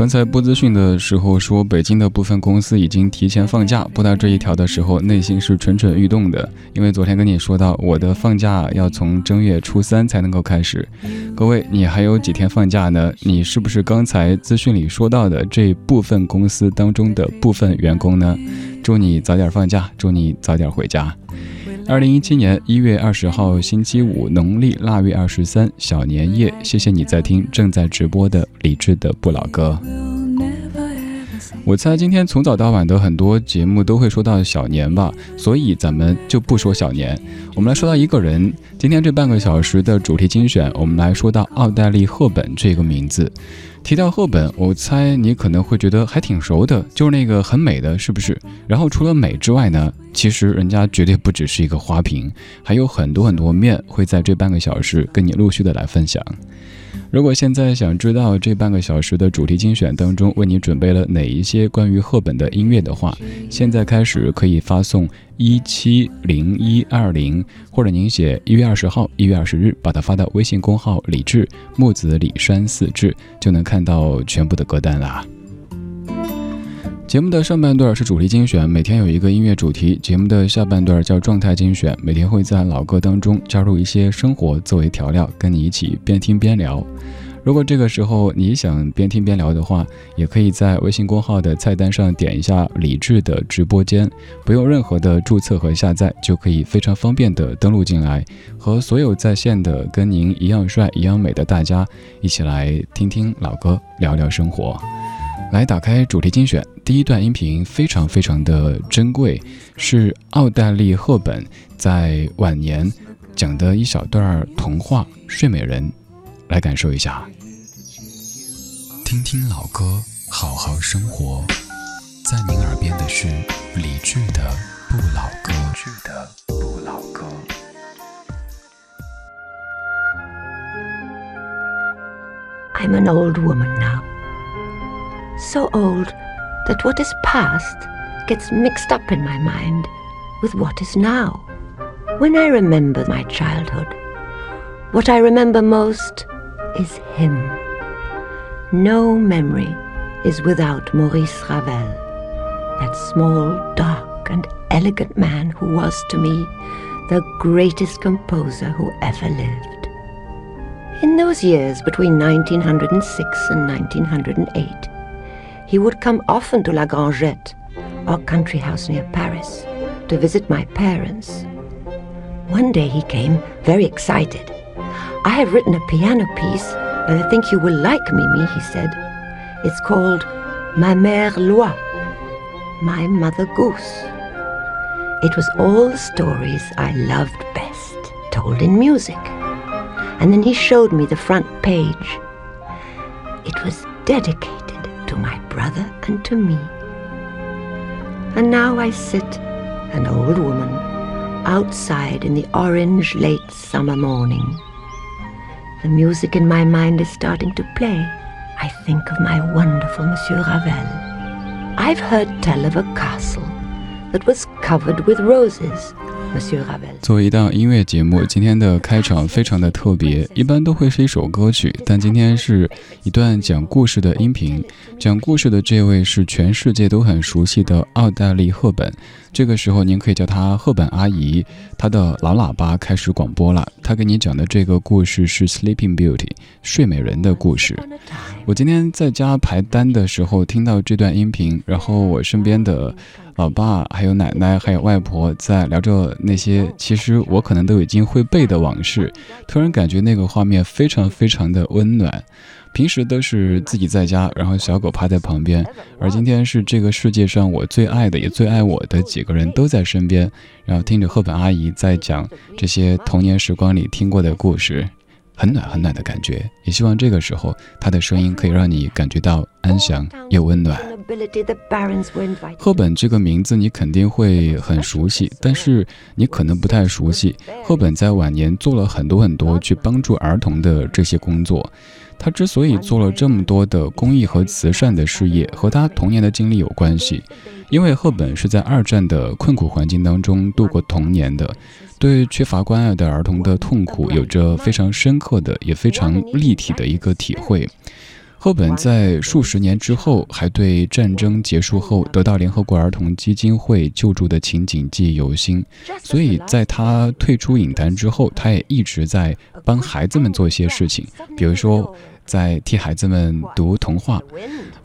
刚才播资讯的时候说，北京的部分公司已经提前放假。播到这一条的时候，内心是蠢蠢欲动的，因为昨天跟你说到，我的放假要从正月初三才能够开始。各位，你还有几天放假呢？你是不是刚才资讯里说到的这部分公司当中的部分员工呢？祝你早点放假，祝你早点回家。二零一七年一月二十号星期五，农历腊月二十三，小年夜。谢谢你在听正在直播的李志的不老歌。我猜今天从早到晚的很多节目都会说到小年吧，所以咱们就不说小年，我们来说到一个人。今天这半个小时的主题精选，我们来说到奥黛丽·赫本这个名字。提到赫本，我猜你可能会觉得还挺熟的，就是那个很美的，是不是？然后除了美之外呢，其实人家绝对不只是一个花瓶，还有很多很多面会在这半个小时跟你陆续的来分享。如果现在想知道这半个小时的主题精选当中为你准备了哪一些关于赫本的音乐的话，现在开始可以发送一七零一二零，或者您写一月二十号、一月二十日，把它发到微信公号“李志木子李山四志”，就能看到全部的歌单啦。节目的上半段是主题精选，每天有一个音乐主题；节目的下半段叫状态精选，每天会在老歌当中加入一些生活作为调料，跟你一起边听边聊。如果这个时候你想边听边聊的话，也可以在微信公号的菜单上点一下李智的直播间，不用任何的注册和下载，就可以非常方便的登录进来，和所有在线的跟您一样帅、一样美的大家一起来听听老歌，聊聊生活。来打开主题精选，第一段音频非常非常的珍贵，是奥黛丽·赫本在晚年讲的一小段童话《睡美人》，来感受一下。听听老歌，好好生活，在您耳边的是理智的不老歌。不老歌。I'm an old woman now. So old that what is past gets mixed up in my mind with what is now. When I remember my childhood, what I remember most is him. No memory is without Maurice Ravel, that small, dark, and elegant man who was to me the greatest composer who ever lived. In those years between 1906 and 1908, he would come often to La Grangette, our country house near Paris, to visit my parents. One day he came, very excited. I have written a piano piece and I think you will like, Mimi, he said. It's called Ma Mère Loi, My Mother Goose. It was all the stories I loved best, told in music. And then he showed me the front page. It was dedicated to my brother and to me. And now I sit, an old woman, outside in the orange late summer morning. The music in my mind is starting to play. I think of my wonderful Monsieur Ravel. I've heard tell of a castle that was covered with roses 作为一档音乐节目，今天的开场非常的特别，一般都会是一首歌曲，但今天是一段讲故事的音频。讲故事的这位是全世界都很熟悉的奥黛丽·赫本，这个时候您可以叫她赫本阿姨。她的老喇叭开始广播了，她给你讲的这个故事是《Sleeping Beauty》睡美人的故事。我今天在家排单的时候听到这段音频，然后我身边的。老爸，还有奶奶，还有外婆，在聊着那些其实我可能都已经会背的往事，突然感觉那个画面非常非常的温暖。平时都是自己在家，然后小狗趴在旁边，而今天是这个世界上我最爱的也最爱我的几个人都在身边，然后听着赫本阿姨在讲这些童年时光里听过的故事。很暖很暖的感觉，也希望这个时候他的声音可以让你感觉到安详又温暖。赫本这个名字你肯定会很熟悉，但是你可能不太熟悉。赫本在晚年做了很多很多去帮助儿童的这些工作。他之所以做了这么多的公益和慈善的事业，和他童年的经历有关系。因为赫本是在二战的困苦环境当中度过童年的。对缺乏关爱的儿童的痛苦有着非常深刻的也非常立体的一个体会。赫本在数十年之后，还对战争结束后得到联合国儿童基金会救助的情景记忆犹新。所以，在他退出影坛之后，他也一直在帮孩子们做一些事情，比如说在替孩子们读童话。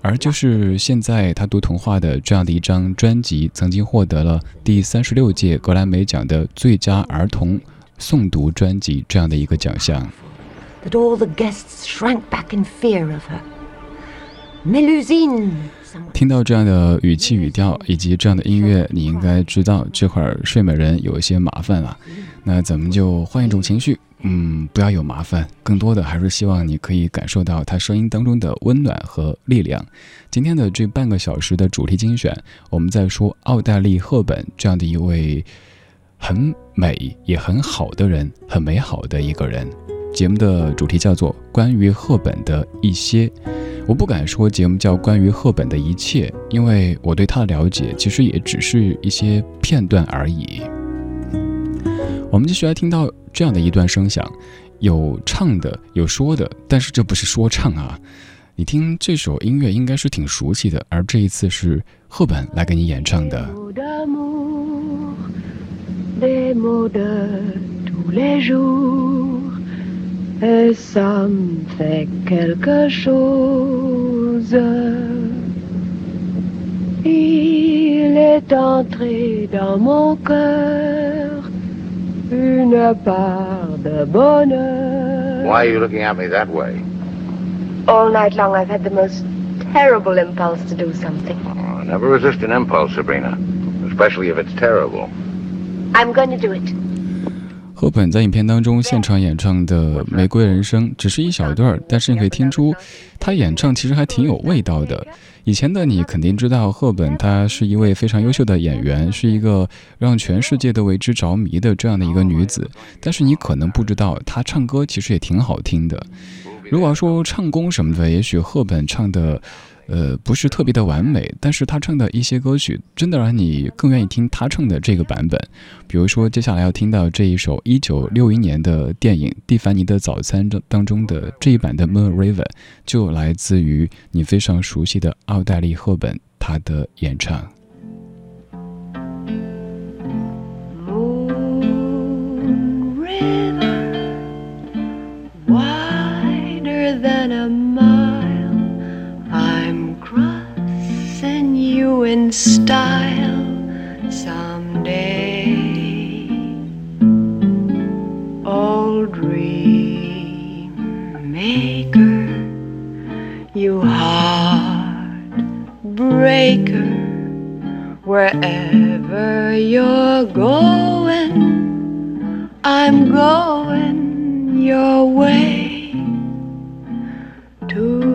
而就是现在他读童话的这样的一张专辑，曾经获得了第三十六届格莱美奖的最佳儿童诵读专辑这样的一个奖项。that all the guests shrank back in fear of her. 听到这样的语气语调以及这样的音乐，你应该知道这会儿睡美人有一些麻烦了。那咱们就换一种情绪，嗯，不要有麻烦，更多的还是希望你可以感受到她声音当中的温暖和力量。今天的这半个小时的主题精选，我们在说奥黛丽·赫本这样的一位很美也很好的人，很美好的一个人。节目的主题叫做“关于赫本的一些”，我不敢说节目叫“关于赫本的一切”，因为我对她的了解其实也只是一些片段而已。我们继续来听到这样的一段声响，有唱的，有说的，但是这不是说唱啊！你听这首音乐应该是挺熟悉的，而这一次是赫本来给你演唱的。et ça me fait quelque chose. Il est entré dans mon cœur une part de bonheur. Why are you looking at me that way? All night long I've had the most terrible impulse to do something. Oh, never resist an impulse, Sabrina, especially if it's terrible. I'm going to do it. 赫本在影片当中现场演唱的《玫瑰人生》只是一小段，但是你可以听出，她演唱其实还挺有味道的。以前的你肯定知道，赫本她是一位非常优秀的演员，是一个让全世界都为之着迷的这样的一个女子。但是你可能不知道，她唱歌其实也挺好听的。如果要说唱功什么的，也许赫本唱的。呃，不是特别的完美，但是他唱的一些歌曲，真的让你更愿意听他唱的这个版本。比如说，接下来要听到这一首一九六一年的电影《蒂凡尼的早餐》当当中的这一版的《Moon River》，就来自于你非常熟悉的奥黛丽·赫本她的演唱。In style someday. Old dream maker, you heartbreaker, wherever you're going, I'm going your way to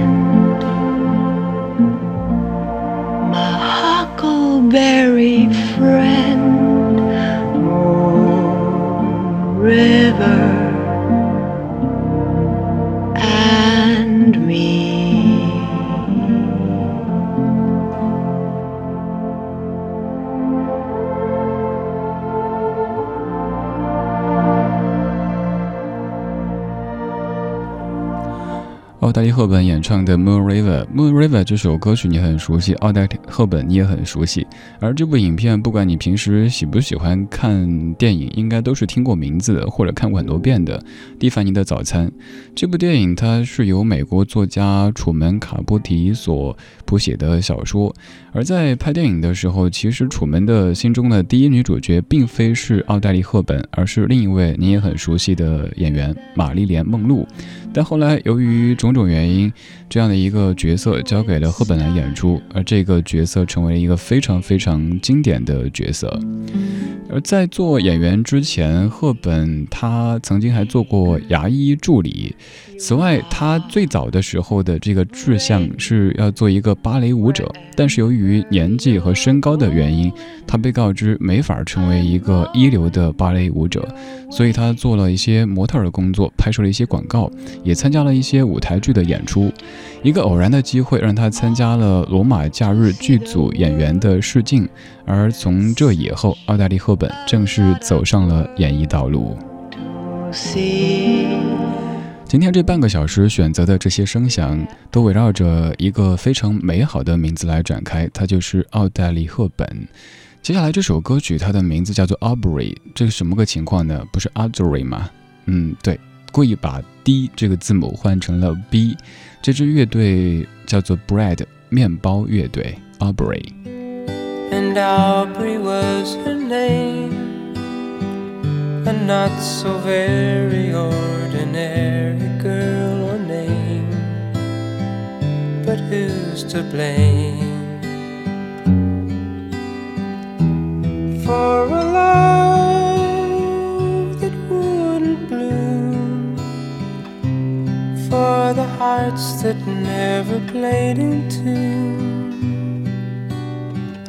赫本演唱的《Moon River》，《Moon River》这首歌曲你很熟悉，奥黛丽·赫本你也很熟悉。而这部影片，不管你平时喜不喜欢看电影，应该都是听过名字，或者看过很多遍的《蒂凡尼的早餐》。这部电影它是由美国作家楚门·卡波提所谱写的小说。而在拍电影的时候，其实楚门的心中的第一女主角并非是奥黛丽·赫本，而是另一位你也很熟悉的演员玛丽莲·梦露。但后来由于种种原因，这样的一个角色交给了赫本来演出，而这个角色成为了一个非常非常经典的角色。而在做演员之前，赫本他曾经还做过牙医助理。此外，他最早的时候的这个志向是要做一个芭蕾舞者，但是由于年纪和身高的原因，他被告知没法成为一个一流的芭蕾舞者，所以他做了一些模特的工作，拍摄了一些广告，也参加了一些舞台剧的演出。一个偶然的机会让他参加了《罗马假日》剧组演员的试镜，而从这以后，奥黛丽·赫本正式走上了演艺道路。今天这半个小时选择的这些声响，都围绕着一个非常美好的名字来展开，它就是奥黛丽·赫本。接下来这首歌曲，它的名字叫做 Aubrey，这是什么个情况呢？不是 Audrey 吗？嗯，对，故意把 D 这个字母换成了 B。这支乐队叫做 Bread 面包乐队 Aubrey。And Aubrey was her name, a not so very ordinary girl or name. But who's to blame for a love For the hearts that never played in tune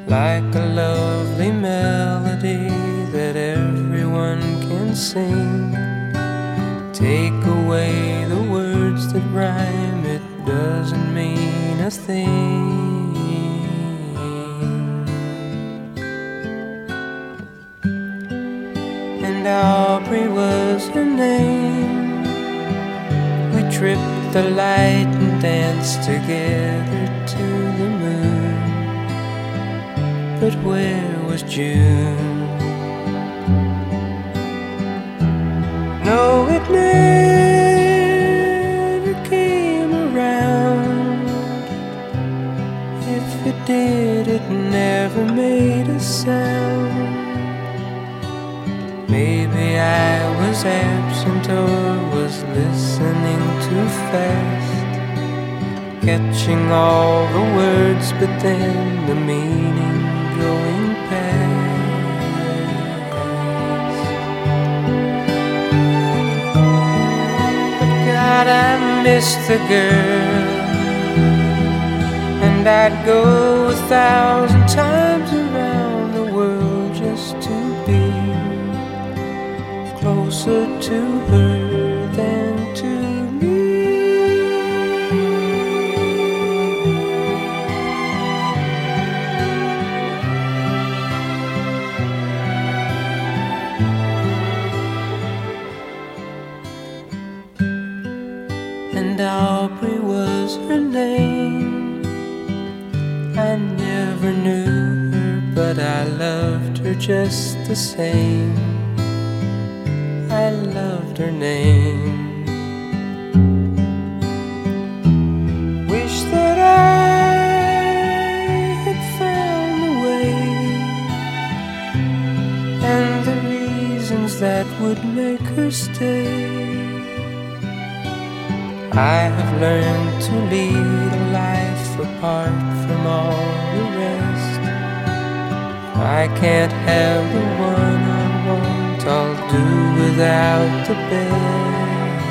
like a lovely melody that everyone can sing. Take away the words that rhyme, it doesn't mean a thing. And Aubrey was her name. Tripped the light and danced together to the moon but where was June? No, it never came around. If it did, it never made a sound. Maybe I was absent or listening too fast. Catching all the words, but then the meaning going past. But God, I miss the girl, and I'd go a thousand times around the world just to be closer to her her just the same. I loved her name. Wish that I had found the way and the reasons that would make her stay. I have learned to lead a life apart I can't have the one I want, I'll do without the best.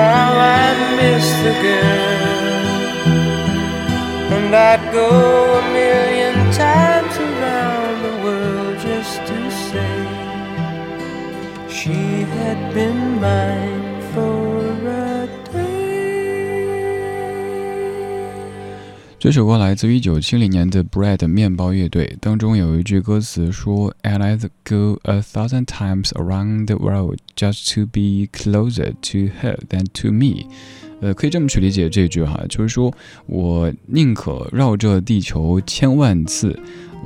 How I miss the girl, and I'd go a million times around the world just to say she had been mine 这首歌来自于1970年的 Bread 面包乐队，当中有一句歌词说：“I'd go a thousand times around the world just to be closer to her than to me。”呃，可以这么去理解这句哈，就是说我宁可绕着地球千万次，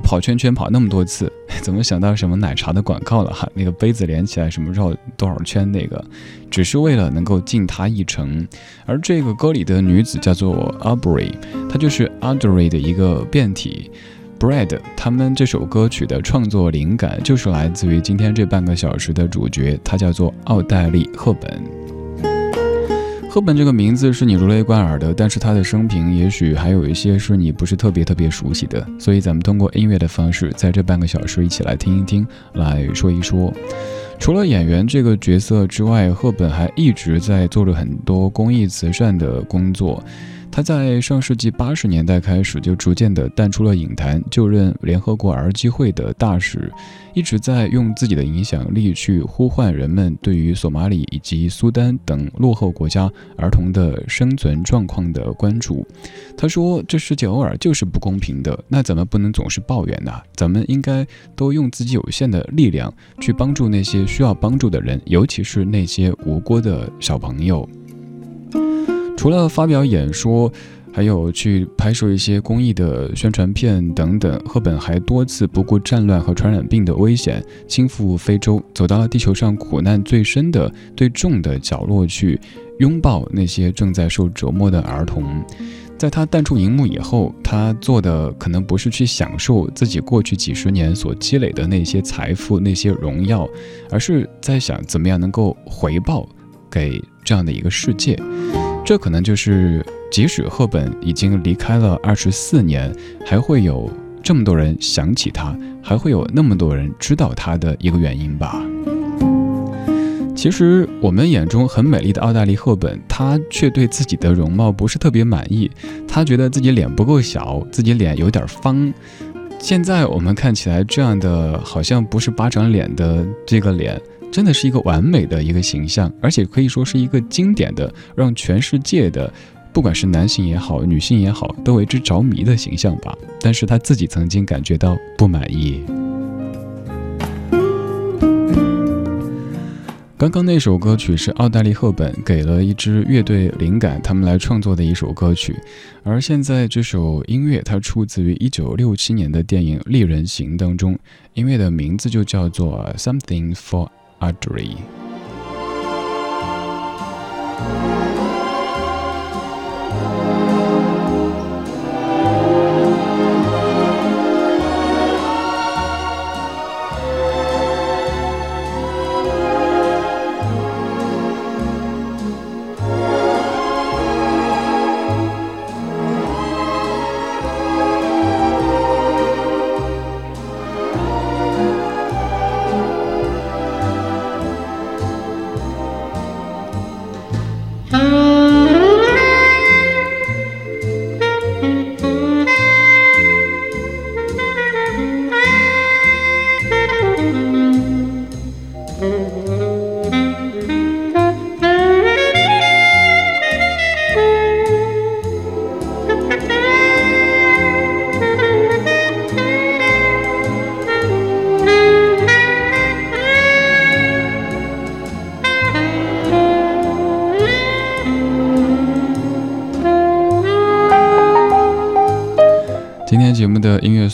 跑圈圈跑那么多次，怎么想到什么奶茶的广告了哈？那个杯子连起来什么绕多少圈那个，只是为了能够敬他一程。而这个歌里的女子叫做 Aubrey，她就是 Audrey 的一个变体。Bread，他们这首歌曲的创作灵感就是来自于今天这半个小时的主角，他叫做奥黛丽·赫本。赫本这个名字是你如雷贯耳的，但是他的生平也许还有一些是你不是特别特别熟悉的，所以咱们通过音乐的方式，在这半个小时一起来听一听，来说一说。除了演员这个角色之外，赫本还一直在做着很多公益慈善的工作。他在上世纪八十年代开始就逐渐的淡出了影坛，就任联合国儿基会的大使，一直在用自己的影响力去呼唤人们对于索马里以及苏丹等落后国家儿童的生存状况的关注。他说：“这世界偶尔就是不公平的，那咱们不能总是抱怨呐，咱们应该都用自己有限的力量去帮助那些需要帮助的人，尤其是那些无辜的小朋友。”除了发表演说，还有去拍摄一些公益的宣传片等等，赫本还多次不顾战乱和传染病的危险，亲赴非洲，走到了地球上苦难最深的、最重的角落去，拥抱那些正在受折磨的儿童。在他淡出荧幕以后，他做的可能不是去享受自己过去几十年所积累的那些财富、那些荣耀，而是在想怎么样能够回报给这样的一个世界。这可能就是，即使赫本已经离开了二十四年，还会有这么多人想起他，还会有那么多人知道他的一个原因吧。其实，我们眼中很美丽的奥黛丽·赫本，她却对自己的容貌不是特别满意，她觉得自己脸不够小，自己脸有点方。现在我们看起来这样的，好像不是巴掌脸的这个脸。真的是一个完美的一个形象，而且可以说是一个经典的，让全世界的，不管是男性也好，女性也好，都为之着迷的形象吧。但是他自己曾经感觉到不满意。刚刚那首歌曲是奥黛丽·赫本给了一支乐队灵感，他们来创作的一首歌曲。而现在这首音乐，它出自于一九六七年的电影《丽人行》当中，音乐的名字就叫做《Something for》。artery.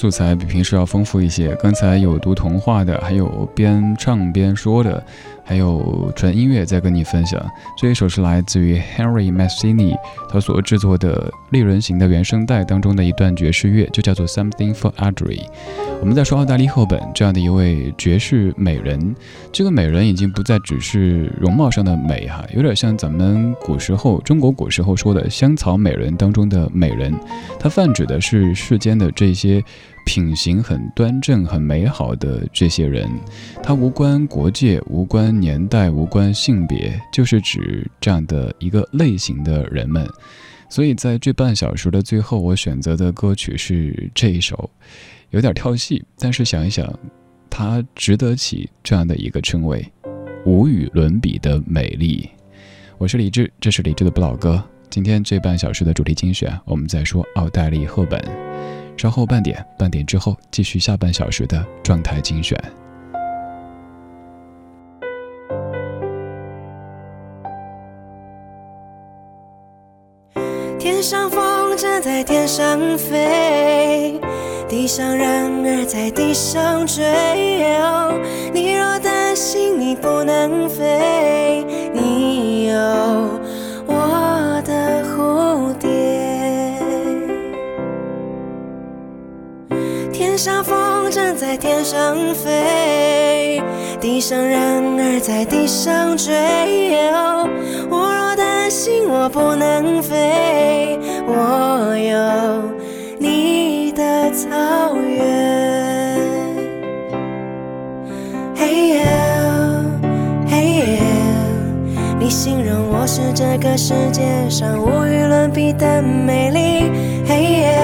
素材比平时要丰富一些。刚才有读童话的，还有边唱边说的，还有纯音乐在跟你分享。这一首是来自于 Henry Mancini 他所制作的《猎人型》的原声带当中的一段爵士乐，就叫做 Something for Audrey。我们在说澳大利赫本这样的一位绝世美人，这个美人已经不再只是容貌上的美哈，有点像咱们古时候中国古时候说的香草美人当中的美人，它泛指的是世间的这些品行很端正、很美好的这些人，它无关国界、无关年代、无关性别，就是指这样的一个类型的人们。所以在这半小时的最后，我选择的歌曲是这一首。有点跳戏，但是想一想，她值得起这样的一个称谓，无与伦比的美丽。我是李志，这是李志的不老歌。今天这半小时的主题精选，我们在说奥黛丽·赫本。稍后半点，半点之后继续下半小时的状态精选。天上风筝在天上飞。地上人儿在地上追，你若担心你不能飞，你有我的蝴蝶。天上风筝在天上飞，地上人儿在地上追。我若担心我不能飞，我有草原。嘿耶，嘿耶，你形容我是这个世界上无与伦比的美丽。嘿耶。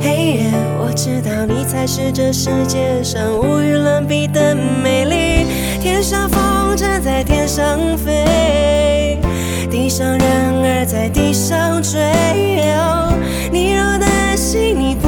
嘿耶，我知道你才是这世界上无与伦比的美丽。天上风筝在天上飞，地上人儿在地上追。你若担心你不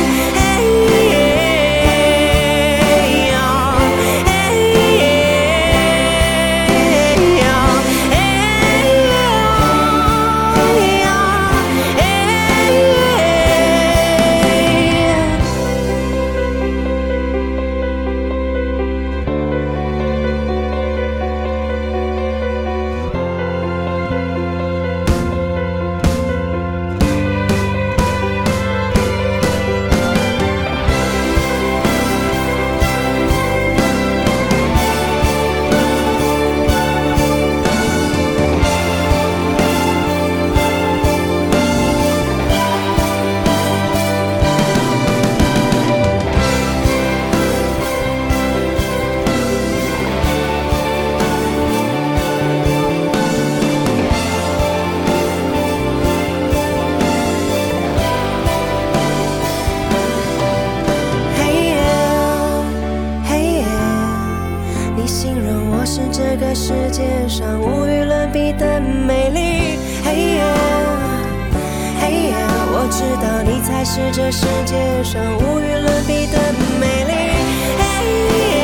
是这世界上无与伦比的美丽。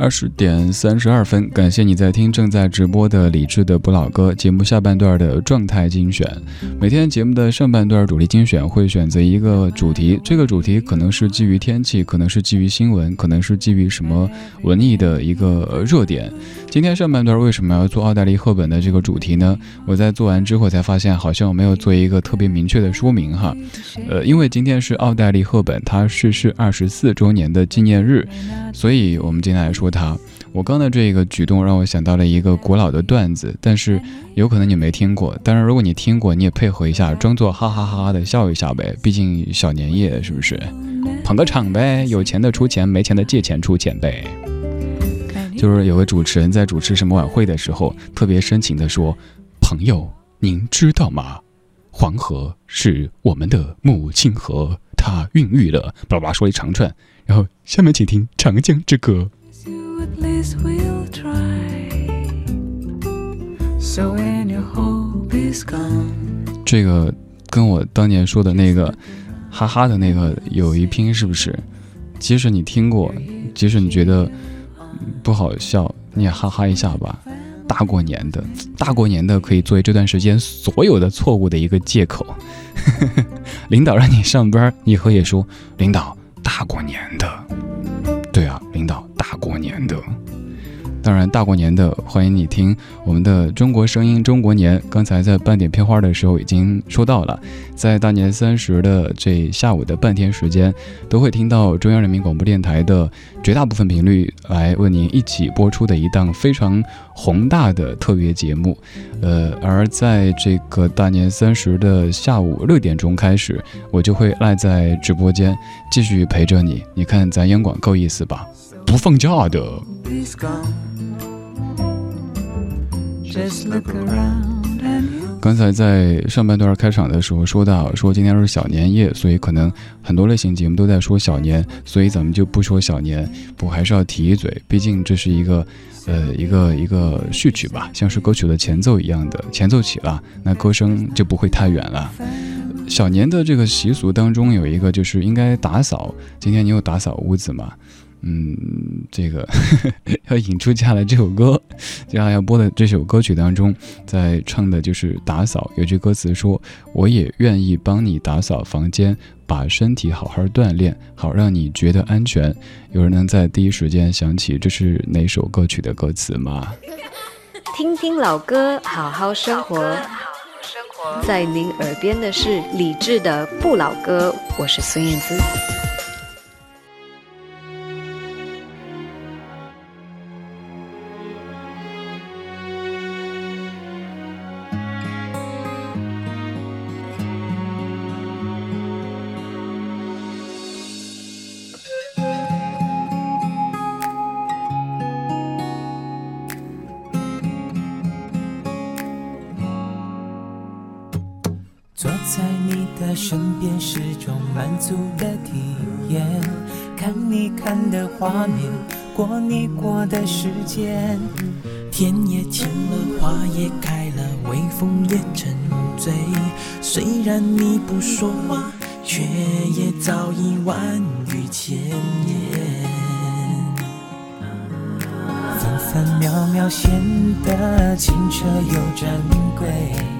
二十点三十二分，感谢你在听正在直播的李智的不老歌节目下半段的状态精选。每天节目的上半段主力精选会选择一个主题，这个主题可能是基于天气，可能是基于新闻，可能是基于什么文艺的一个热点。今天上半段为什么要做奥黛丽·赫本的这个主题呢？我在做完之后才发现，好像我没有做一个特别明确的说明哈。呃，因为今天是奥黛丽·赫本她逝世二十四周年的纪念日，所以我们今天来说她。我刚的这个举动让我想到了一个古老的段子，但是有可能你没听过。当然，如果你听过，你也配合一下，装作哈哈哈哈的笑一下呗。毕竟小年夜是不是？捧个场呗，有钱的出钱，没钱的借钱出钱呗。就是有个主持人在主持什么晚会的时候，特别深情地说：“朋友，您知道吗？黄河是我们的母亲河，它孕育了……巴拉巴拉说一长串。然后下面请听《长江之歌》。这个跟我当年说的那个哈哈的那个有一拼，是不是？即使你听过，即使你觉得。不好笑，你也哈哈一下吧。大过年的，大过年的可以作为这段时间所有的错误的一个借口。领导让你上班，你可以说领导大过年的。对啊，领导大过年的。当然，大过年的，欢迎你听我们的《中国声音中国年》。刚才在半点片花的时候已经说到了，在大年三十的这下午的半天时间，都会听到中央人民广播电台的绝大部分频率来为您一起播出的一档非常宏大的特别节目。呃，而在这个大年三十的下午六点钟开始，我就会赖在直播间继续陪着你。你看咱央广够意思吧？不放假的。刚才在上半段开场的时候说到，说今天是小年夜，所以可能很多类型节目都在说小年，所以咱们就不说小年，不过还是要提一嘴，毕竟这是一个，呃，一个一个序曲吧，像是歌曲的前奏一样的，前奏起了，那歌声就不会太远了。小年的这个习俗当中有一个就是应该打扫，今天你有打扫屋子吗？嗯，这个 要引出接下来这首歌，接下来要播的这首歌曲当中，在唱的就是打扫。有句歌词说：“我也愿意帮你打扫房间，把身体好好锻炼，好让你觉得安全。”有人能在第一时间想起这是哪首歌曲的歌词吗？听听老歌，好好生活。在您耳边的是李志的《不老歌》，我是孙燕姿。的体验，看你看的画面，过你过的时间。天也晴了，花也开了，微风也沉醉。虽然你不说话，却也早已万语千言。分分秒秒显得清澈又珍贵。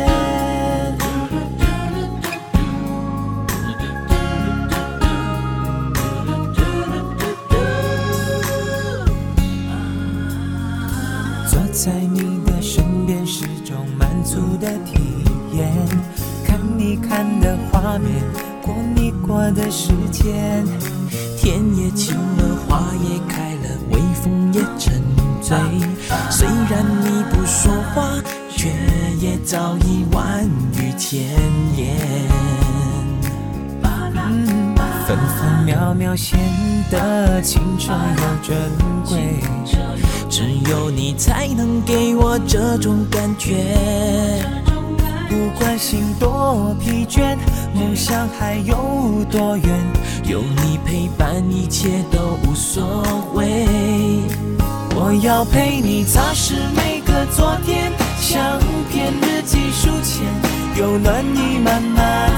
在你的身边是种满足的体验，看你看的画面，过你过的时间。天也晴了，花也开了，微风也沉醉。虽然你不说话，却也早已万语千言。分分秒秒显得青春又珍贵。只有你才能给我这种感觉，不管心多疲倦，梦想还有多远，有你陪伴，一切都无所谓。我要陪你擦拭每个昨天，相片、日记、书签，有暖意慢慢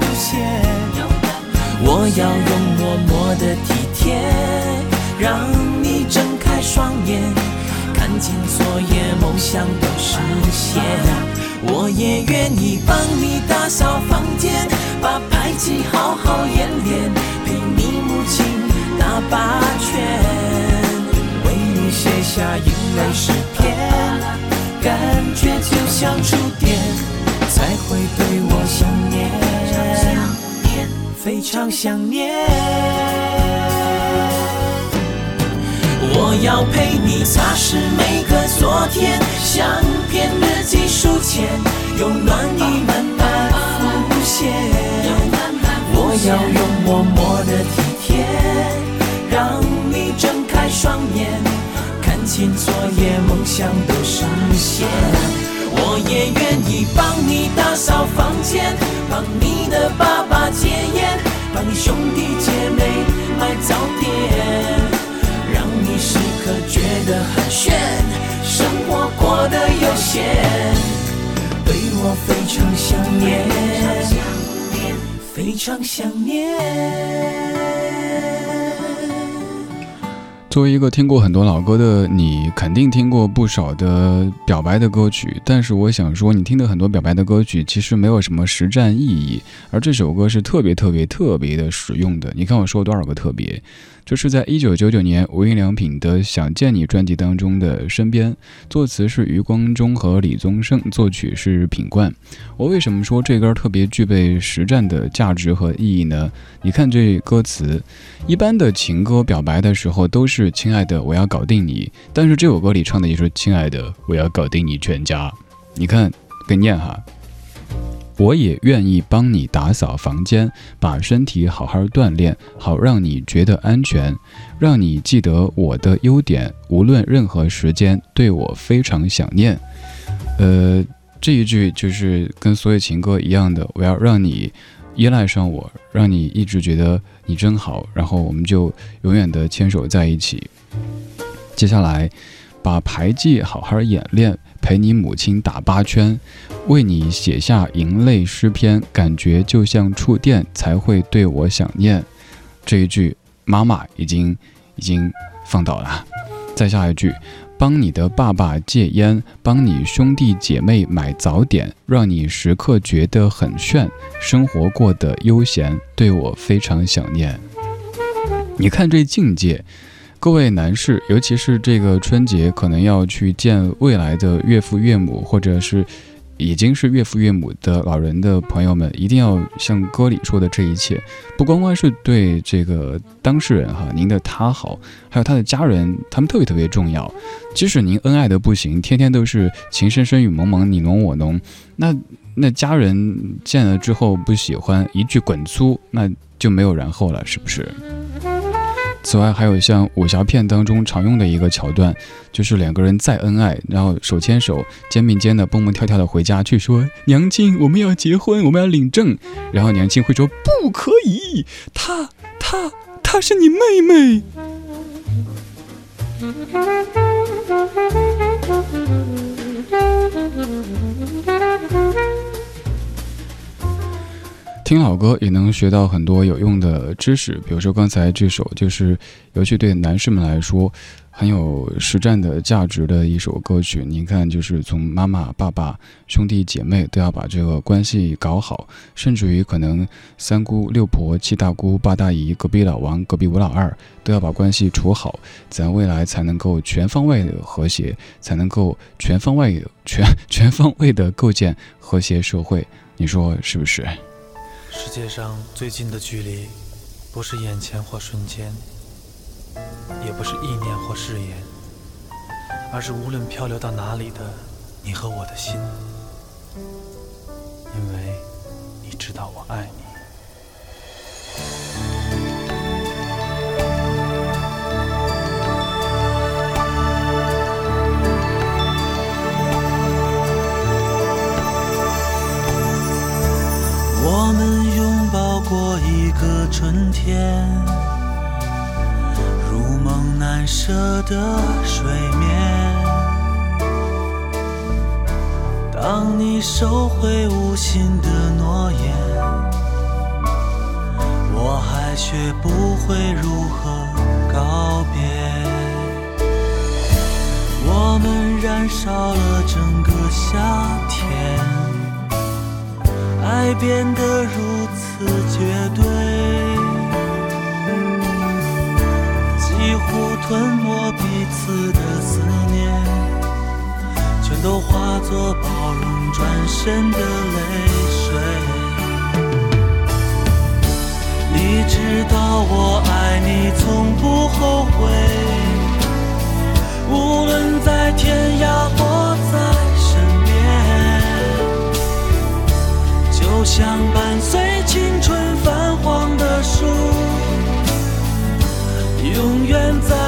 浮现。我要用默默的体贴，让你睁开双眼。看见昨夜梦想都实现，我也愿意帮你打扫房间，把排气好好演练，陪你母亲打八圈，为你写下英美诗篇，感觉就像触电，才会对我想念，非常想念。我要陪你擦拭每个昨天，相片、日记、书签，有暖意慢慢浮现。我要用默默的体贴，让你睁开双眼，看清昨夜梦想都实现。我也愿意帮你打扫房间，帮你的爸爸戒烟，帮你兄弟姐妹买早点。让你时刻觉得很炫。生活过得悠闲，对我非常想念，非常想念。作为一个听过很多老歌的你，肯定听过不少的表白的歌曲。但是我想说，你听的很多表白的歌曲，其实没有什么实战意义，而这首歌是特别特别特别的实用的。你看我说多少个特别？就是在一九九九年无印良品的《想见你》专辑当中的《身边》，作词是余光中和李宗盛，作曲是品冠。我为什么说这歌特别具备实战的价值和意义呢？你看这歌词，一般的情歌表白的时候都是“亲爱的，我要搞定你”，但是这首歌里唱的也是“亲爱的，我要搞定你全家”。你看，跟念哈。我也愿意帮你打扫房间，把身体好好锻炼，好让你觉得安全，让你记得我的优点，无论任何时间对我非常想念。呃，这一句就是跟所有情歌一样的，我要让你依赖上我，让你一直觉得你真好，然后我们就永远的牵手在一起。接下来，把牌技好好演练。陪你母亲打八圈，为你写下银泪诗篇，感觉就像触电，才会对我想念。这一句，妈妈已经已经放倒了。再下一句，帮你的爸爸戒烟，帮你兄弟姐妹买早点，让你时刻觉得很炫，生活过得悠闲，对我非常想念。你看这境界。各位男士，尤其是这个春节可能要去见未来的岳父岳母，或者是已经是岳父岳母的老人的朋友们，一定要像歌里说的这一切，不光光是对这个当事人哈，您的他好，还有他的家人，他们特别特别重要。即使您恩爱的不行，天天都是情深深雨蒙蒙，你侬我侬，那 那家人见了之后不喜欢，一句滚粗，那就没有然后了，是不是？此外，还有像武侠片当中常用的一个桥段，就是两个人再恩爱，然后手牵手、肩并肩的蹦蹦跳跳的回家去说：“娘亲，我们要结婚，我们要领证。”然后娘亲会说：“不可以，她、她、她是你妹妹。”听老歌也能学到很多有用的知识，比如说刚才这首，就是尤其对男士们来说很有实战的价值的一首歌曲。您看，就是从妈妈、爸爸、兄弟姐妹都要把这个关系搞好，甚至于可能三姑六婆、七大姑八大姨、隔壁老王、隔壁吴老二都要把关系处好，咱未来才能够全方位的和谐，才能够全方位、全全方位的构建和谐社会。你说是不是？世界上最近的距离，不是眼前或瞬间，也不是意念或誓言，而是无论漂流到哪里的你和我的心，因为你知道我爱你。春天，如梦难舍的睡眠。当你收回无心的诺言，我还学不会如何告别。我们燃烧了整个夏天。爱变得如此绝对，不吞没彼此的思念，全都化作包容转身的泪水。你知道我爱你，从不后悔，无论在天涯或在身边。就像伴随永远在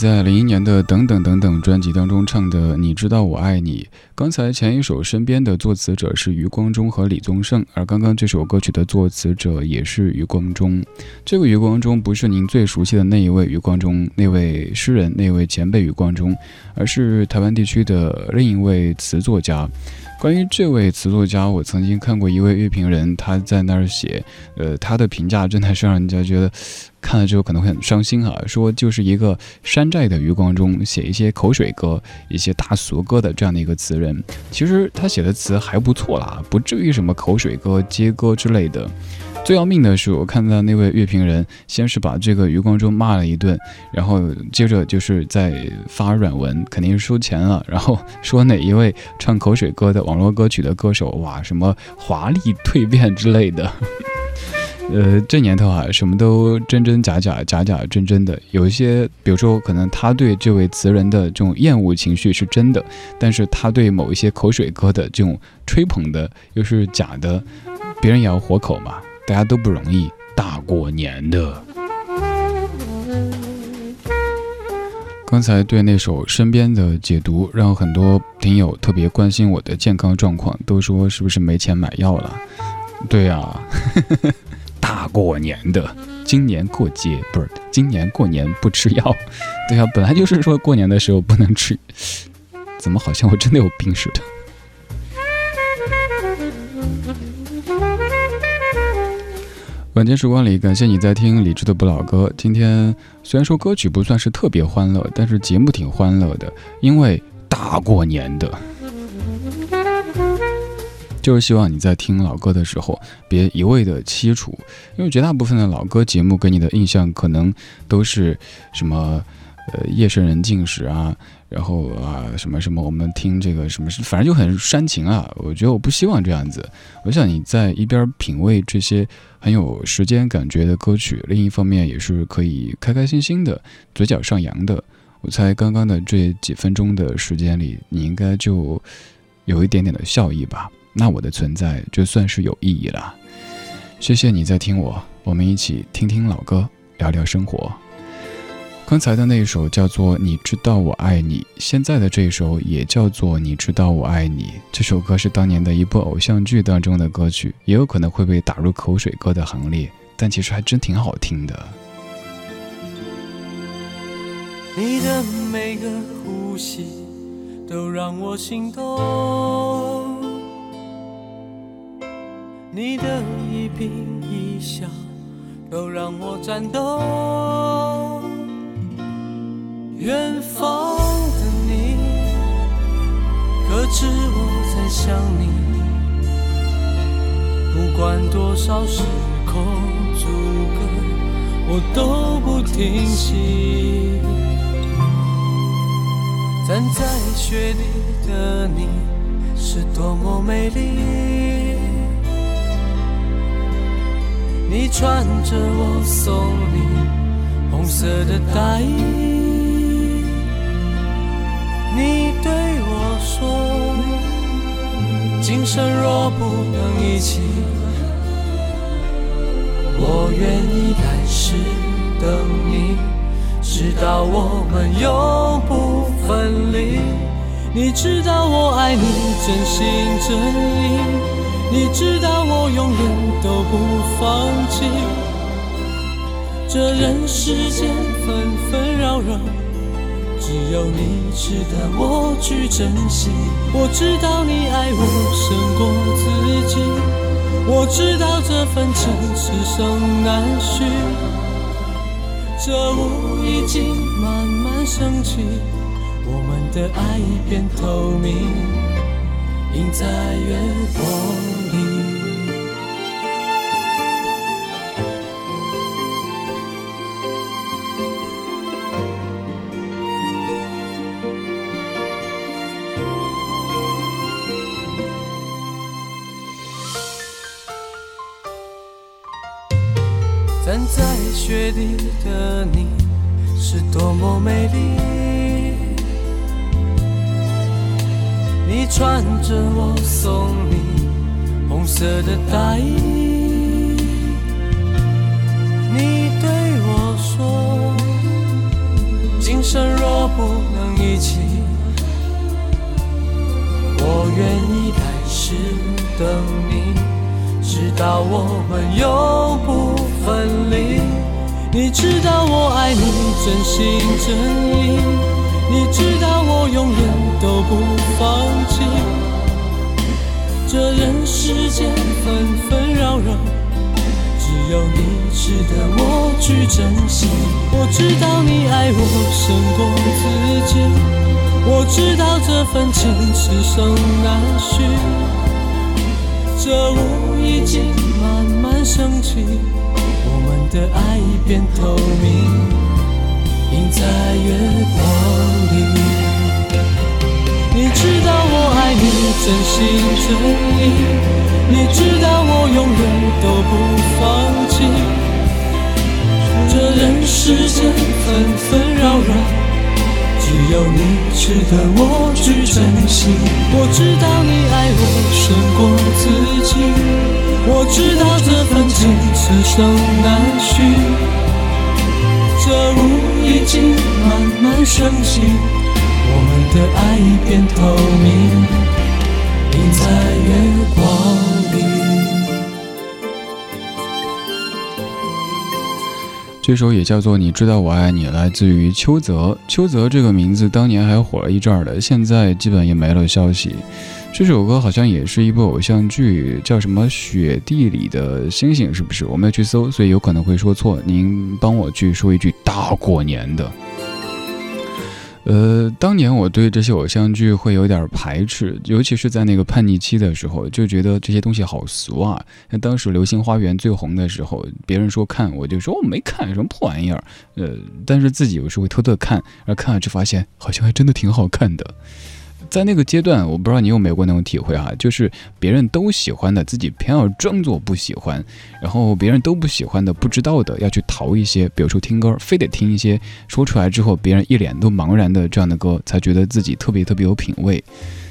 在零一年的《等等等等》专辑当中唱的《你知道我爱你》。刚才前一首《身边》的作词者是余光中和李宗盛，而刚刚这首歌曲的作词者也是余光中。这个余光中不是您最熟悉的那一位余光中，那位诗人，那位前辈余光中，而是台湾地区的另一位词作家。关于这位词作家，我曾经看过一位乐评人，他在那儿写，呃，他的评价真的是让人家觉得看了之后可能会很伤心啊。说就是一个山寨的余光中，写一些口水歌、一些大俗歌的这样的一个词人。其实他写的词还不错啦，不至于什么口水歌、街歌之类的。最要命的是，我看到那位乐评人先是把这个余光中骂了一顿，然后接着就是在发软文，肯定是收钱了，然后说哪一位唱口水歌的网络歌曲的歌手，哇，什么华丽蜕变之类的。呃，这年头啊，什么都真真假假，假假真真的。有一些，比如说，可能他对这位词人的这种厌恶情绪是真的，但是他对某一些口水歌的这种吹捧的又是假的，别人也要活口嘛。大家都不容易，大过年的。刚才对那首《身边》的解读，让很多听友特别关心我的健康状况，都说是不是没钱买药了？对呀、啊，大过年的，今年过节不是今年过年不吃药？对呀、本来就是说过年的时候不能吃，怎么好像我真的有病似的？晚间时光里，感谢你在听李志的不老歌。今天虽然说歌曲不算是特别欢乐，但是节目挺欢乐的，因为大过年的，就是希望你在听老歌的时候别一味的凄楚，因为绝大部分的老歌节目给你的印象可能都是什么呃夜深人静时啊。然后啊，什么什么，我们听这个什么，反正就很煽情啊。我觉得我不希望这样子。我想你在一边品味这些很有时间感觉的歌曲，另一方面也是可以开开心心的，嘴角上扬的。我猜刚刚的这几分钟的时间里，你应该就有一点点的笑意吧。那我的存在就算是有意义了。谢谢你在听我，我们一起听听老歌，聊聊生活。刚才的那一首叫做《你知道我爱你》，现在的这一首也叫做《你知道我爱你》。这首歌是当年的一部偶像剧当中的歌曲，也有可能会被打入口水歌的行列，但其实还真挺好听的。你的每个呼吸都让我心动，你的一颦一笑都让我颤抖。远方的你，可知我在想你，不管多少时空阻隔，我都不停息。站在雪地的你，是多么美丽。你穿着我送你红色的大衣。你对我说，今生若不能一起，我愿意来世等你，直到我们永不分离。你知道我爱你真心真意，你知道我永远都不放弃。这人世间纷纷扰扰。只有你值得我去珍惜。我知道你爱我胜过自己，我知道这份情此生难续。这雾已经慢慢升起，我们的爱变透明，映在月光美丽，你穿着我送你红色的大衣，你对我说，今生若不能一起，我愿意来世等你，直到我们永不分离。你知道我爱你真心真意，你知道我永远都不放弃。这人世间纷纷扰扰，只有你值得我去珍惜。我知道你爱我胜过自己，我知道这份情此生难续。这雾已经慢慢升起。的爱变透明，映在月光里。你知道我爱你真心真意，你知道我永远都不放弃。这人世间纷纷扰扰，只有你值得我去珍惜。我知道你爱我胜过自己。我知道这份情此生难续，这雾已经慢慢升起，我们的爱变透明，映在月光里。这首也叫做《你知道我爱你》，来自于邱泽。邱泽这个名字当年还火了一阵儿的，现在基本也没了消息。这首歌好像也是一部偶像剧，叫什么《雪地里的星星》，是不是？我没有去搜，所以有可能会说错。您帮我去说一句“大过年的”。呃，当年我对这些偶像剧会有点排斥，尤其是在那个叛逆期的时候，就觉得这些东西好俗啊。那当时《流星花园》最红的时候，别人说看，我就说我没看，什么破玩意儿。呃，但是自己有时候会偷偷看，然后看了就发现，好像还真的挺好看的。在那个阶段，我不知道你有没有过那种体会啊，就是别人都喜欢的，自己偏要装作不喜欢；然后别人都不喜欢的、不知道的，要去淘一些，比如说听歌，非得听一些说出来之后别人一脸都茫然的这样的歌，才觉得自己特别特别有品味。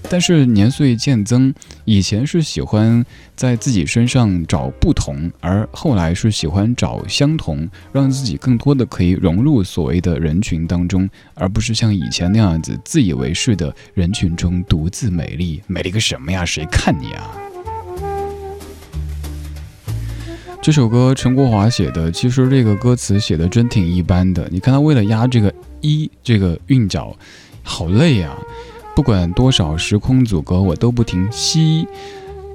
但是年岁渐增，以前是喜欢在自己身上找不同，而后来是喜欢找相同，让自己更多的可以融入所谓的人群当中，而不是像以前那样子自以为是的人群中独自美丽。美丽个什么呀？谁看你啊？这首歌陈国华写的，其实这个歌词写的真挺一般的。你看他为了押这个一这个韵脚，好累呀。不管多少时空阻隔，我都不停吸。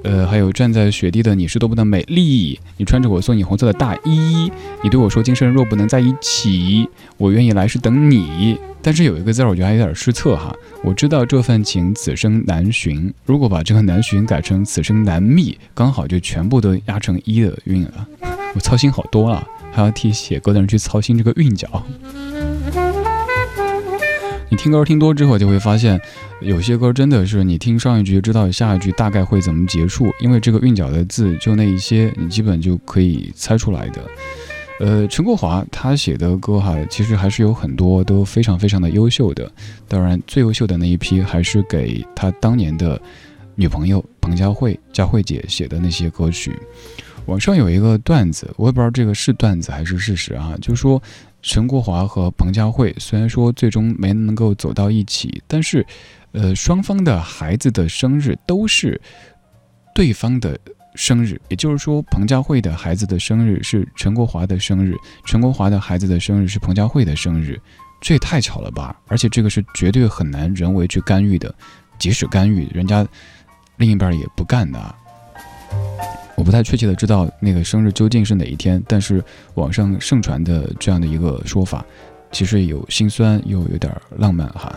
呃，还有站在雪地的你是多么的美丽，你穿着我送你红色的大衣，你对我说今生若不能在一起，我愿意来世等你。但是有一个字儿我觉得还有点失策哈，我知道这份情此生难寻，如果把这个难寻改成此生难觅，刚好就全部都压成一的韵了。我操心好多了，还要替写歌的人去操心这个韵脚。你听歌听多之后，就会发现，有些歌真的是你听上一句知道下一句大概会怎么结束，因为这个韵脚的字就那一些，你基本就可以猜出来的。呃，陈国华他写的歌哈，其实还是有很多都非常非常的优秀的。当然，最优秀的那一批还是给他当年的女朋友彭佳慧、佳慧姐写的那些歌曲。网上有一个段子，我也不知道这个是段子还是事实啊，就说。陈国华和彭佳慧虽然说最终没能够走到一起，但是，呃，双方的孩子的生日都是对方的生日，也就是说，彭佳慧的孩子的生日是陈国华的生日，陈国华的孩子的生日是彭佳慧的生日，这也太巧了吧！而且这个是绝对很难人为去干预的，即使干预，人家另一半也不干的。我不太确切的知道那个生日究竟是哪一天，但是网上盛传的这样的一个说法，其实有心酸又有点浪漫哈。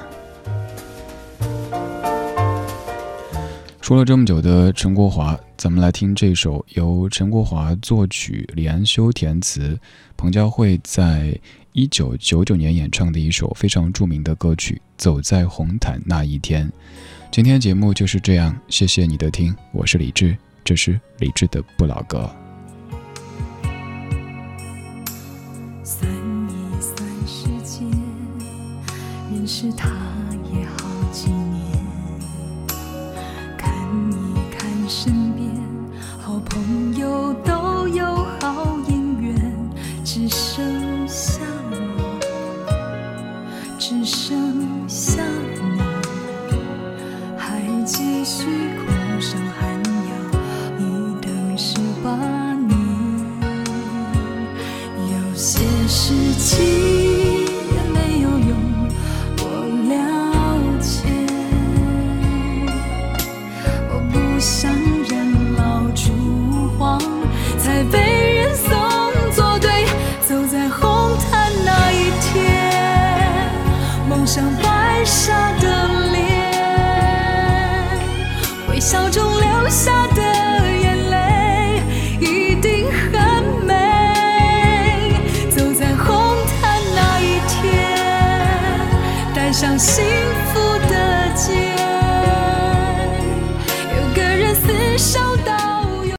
说了这么久的陈国华，咱们来听这首由陈国华作曲、李安修填词、彭佳慧在一九九九年演唱的一首非常著名的歌曲《走在红毯那一天》。今天节目就是这样，谢谢你的听，我是李志。这是李志的不老歌。算一算时间，认识他